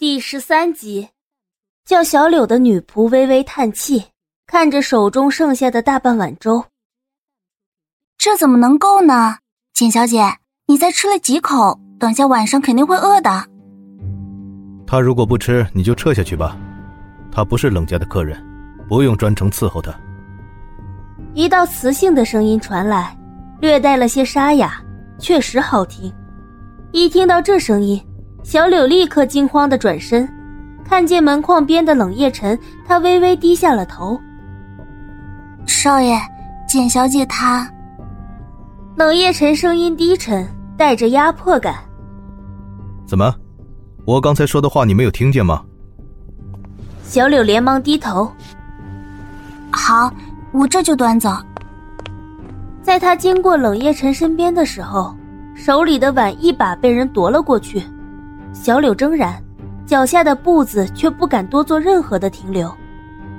第十三集，叫小柳的女仆微微叹气，看着手中剩下的大半碗粥。这怎么能够呢？简小姐，你再吃了几口，等下晚上肯定会饿的。他如果不吃，你就撤下去吧。他不是冷家的客人，不用专程伺候他。一道磁性的声音传来，略带了些沙哑，确实好听。一听到这声音。小柳立刻惊慌的转身，看见门框边的冷夜晨，他微微低下了头。少爷，简小姐她……冷夜晨声音低沉，带着压迫感。怎么，我刚才说的话你没有听见吗？小柳连忙低头。好，我这就端走。在他经过冷夜晨身边的时候，手里的碗一把被人夺了过去。小柳怔然，脚下的步子却不敢多做任何的停留。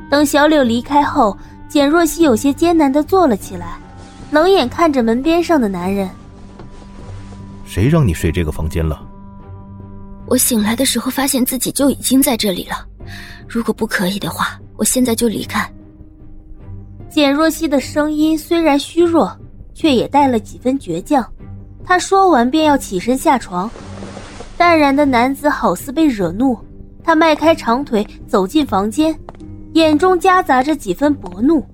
等小柳离开后，简若曦有些艰难的坐了起来，冷眼看着门边上的男人：“谁让你睡这个房间了？”我醒来的时候发现自己就已经在这里了。如果不可以的话，我现在就离开。简若曦的声音虽然虚弱，却也带了几分倔强。她说完便要起身下床。淡然的男子好似被惹怒，他迈开长腿走进房间，眼中夹杂着几分薄怒。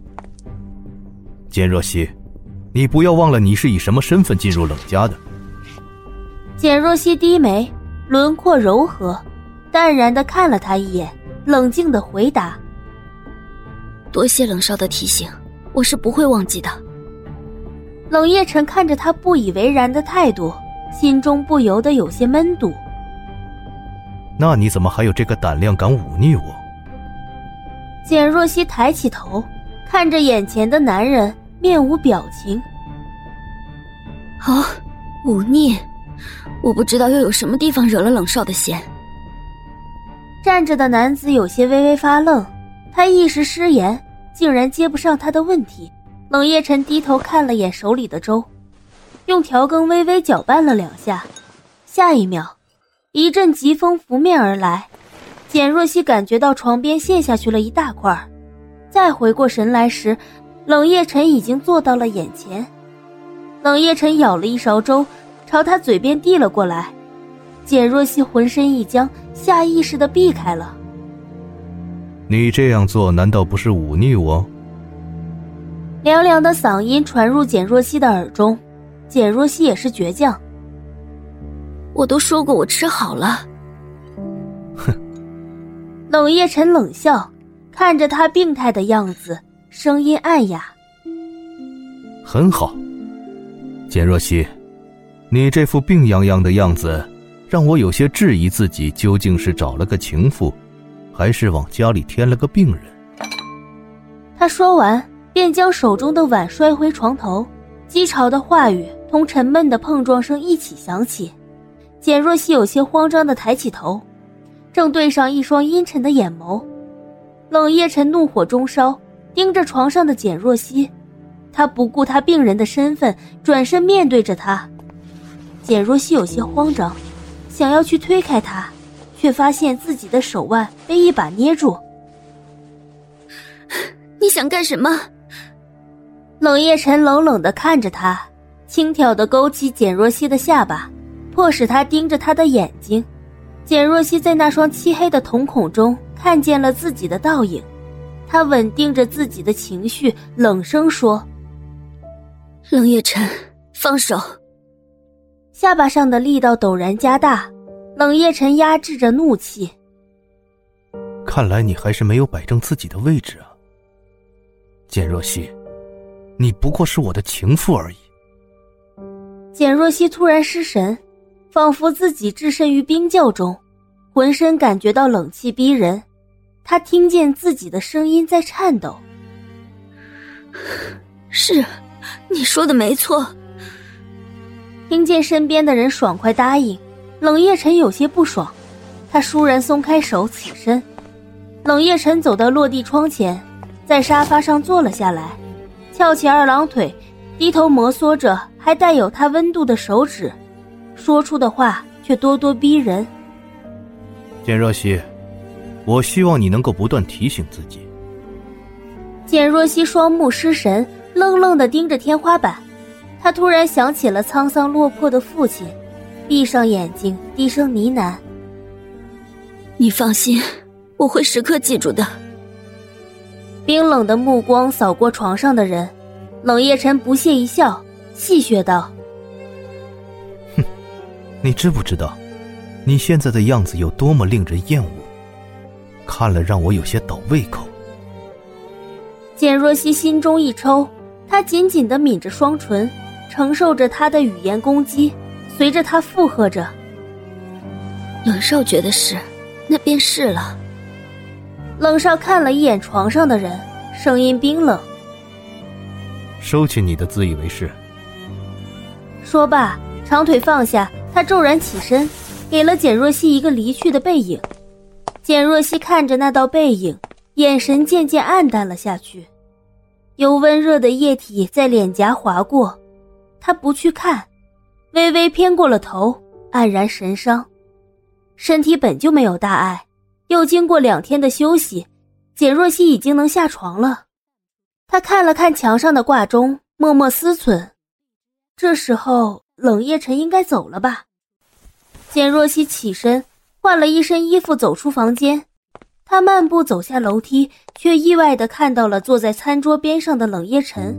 简若曦，你不要忘了你是以什么身份进入冷家的。简若曦低眉，轮廓柔和，淡然的看了他一眼，冷静的回答：“多谢冷少的提醒，我是不会忘记的。”冷夜晨看着他不以为然的态度。心中不由得有些闷堵。那你怎么还有这个胆量敢忤逆我？简若曦抬起头，看着眼前的男人，面无表情。哦，忤逆，我不知道又有什么地方惹了冷少的嫌。站着的男子有些微微发愣，他一时失言，竟然接不上他的问题。冷夜晨低头看了眼手里的粥。用调羹微微搅拌了两下，下一秒，一阵疾风拂面而来，简若曦感觉到床边陷下去了一大块再回过神来时，冷夜晨已经坐到了眼前。冷夜晨舀了一勺粥，朝他嘴边递了过来，简若曦浑身一僵，下意识的避开了。你这样做难道不是忤逆我？凉凉的嗓音传入简若曦的耳中。简若曦也是倔强。我都说过我吃好了。哼。冷夜晨冷笑，看着他病态的样子，声音暗哑。很好，简若曦，你这副病殃殃的样子，让我有些质疑自己究竟是找了个情妇，还是往家里添了个病人。他说完，便将手中的碗摔回床头。机吵的话语同沉闷的碰撞声一起响起，简若曦有些慌张的抬起头，正对上一双阴沉的眼眸。冷夜晨怒火中烧，盯着床上的简若曦，他不顾他病人的身份，转身面对着他。简若曦有些慌张，想要去推开他，却发现自己的手腕被一把捏住。你想干什么？冷夜晨冷冷的看着他，轻佻的勾起简若曦的下巴，迫使他盯着他的眼睛。简若曦在那双漆黑的瞳孔中看见了自己的倒影，她稳定着自己的情绪，冷声说：“冷夜晨，放手。”下巴上的力道陡然加大，冷夜晨压制着怒气。看来你还是没有摆正自己的位置啊，简若曦。你不过是我的情妇而已。简若曦突然失神，仿佛自己置身于冰窖中，浑身感觉到冷气逼人。她听见自己的声音在颤抖。是，你说的没错。听见身边的人爽快答应，冷夜晨有些不爽，他倏然松开手，起身。冷夜晨走到落地窗前，在沙发上坐了下来。翘起二郎腿，低头摩挲着还带有他温度的手指，说出的话却咄咄逼人。简若曦，我希望你能够不断提醒自己。简若曦双目失神，愣愣的盯着天花板。她突然想起了沧桑落魄的父亲，闭上眼睛，低声呢喃：“你放心，我会时刻记住的。”冰冷的目光扫过床上的人，冷夜晨不屑一笑，戏谑道：“哼，你知不知道，你现在的样子有多么令人厌恶？看了让我有些倒胃口。”简若曦心中一抽，她紧紧的抿着双唇，承受着他的语言攻击，随着他附和着：“冷少觉得是，那便是了。”冷少看了一眼床上的人，声音冰冷：“收起你的自以为是。”说罢，长腿放下，他骤然起身，给了简若曦一个离去的背影。简若曦看着那道背影，眼神渐渐暗淡了下去，有温热的液体在脸颊划过，他不去看，微微偏过了头，黯然神伤。身体本就没有大碍。又经过两天的休息，简若曦已经能下床了。她看了看墙上的挂钟，默默思忖：这时候冷夜晨应该走了吧？简若曦起身，换了一身衣服，走出房间。她漫步走下楼梯，却意外的看到了坐在餐桌边上的冷夜晨。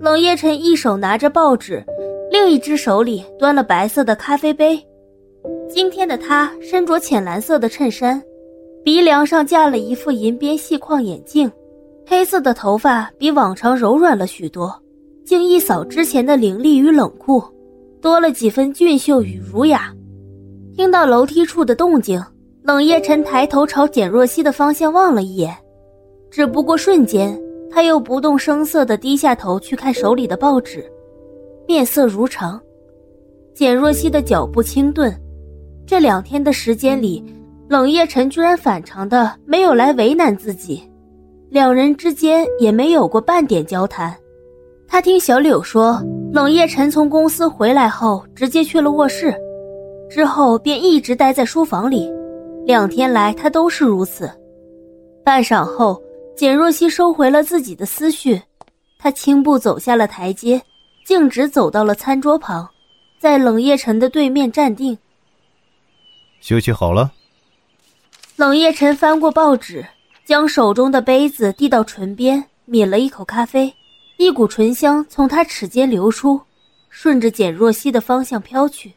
冷夜晨一手拿着报纸，另一只手里端了白色的咖啡杯。今天的他身着浅蓝色的衬衫，鼻梁上架了一副银边细框眼镜，黑色的头发比往常柔软了许多，竟一扫之前的凌厉与冷酷，多了几分俊秀与儒雅。听到楼梯处的动静，冷夜晨抬头朝简若曦的方向望了一眼，只不过瞬间，他又不动声色地低下头去看手里的报纸，面色如常。简若曦的脚步轻顿。这两天的时间里，冷夜晨居然反常的没有来为难自己，两人之间也没有过半点交谈。他听小柳说，冷夜晨从公司回来后直接去了卧室，之后便一直待在书房里。两天来，他都是如此。半晌后，简若曦收回了自己的思绪，她轻步走下了台阶，径直走到了餐桌旁，在冷夜晨的对面站定。休息好了。冷夜晨翻过报纸，将手中的杯子递到唇边，抿了一口咖啡，一股醇香从他齿间流出，顺着简若曦的方向飘去。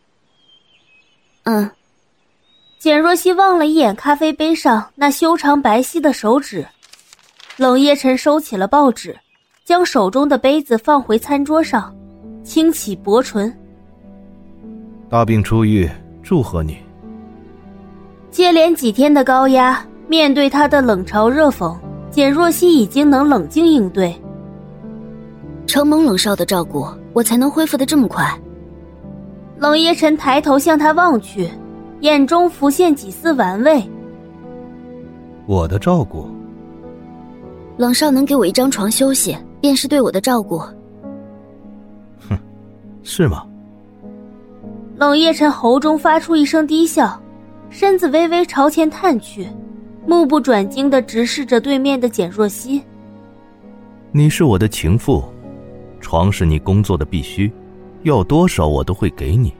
嗯。简若曦望了一眼咖啡杯上那修长白皙的手指，冷夜晨收起了报纸，将手中的杯子放回餐桌上，轻启薄唇：“大病初愈，祝贺你。”接连几天的高压，面对他的冷嘲热讽，简若曦已经能冷静应对。承蒙冷少的照顾，我才能恢复的这么快。冷夜晨抬头向他望去，眼中浮现几丝玩味。我的照顾，冷少能给我一张床休息，便是对我的照顾。哼，是吗？冷夜晨喉中发出一声低笑。身子微微朝前探去，目不转睛的直视着对面的简若曦。你是我的情妇，床是你工作的必须，要多少我都会给你。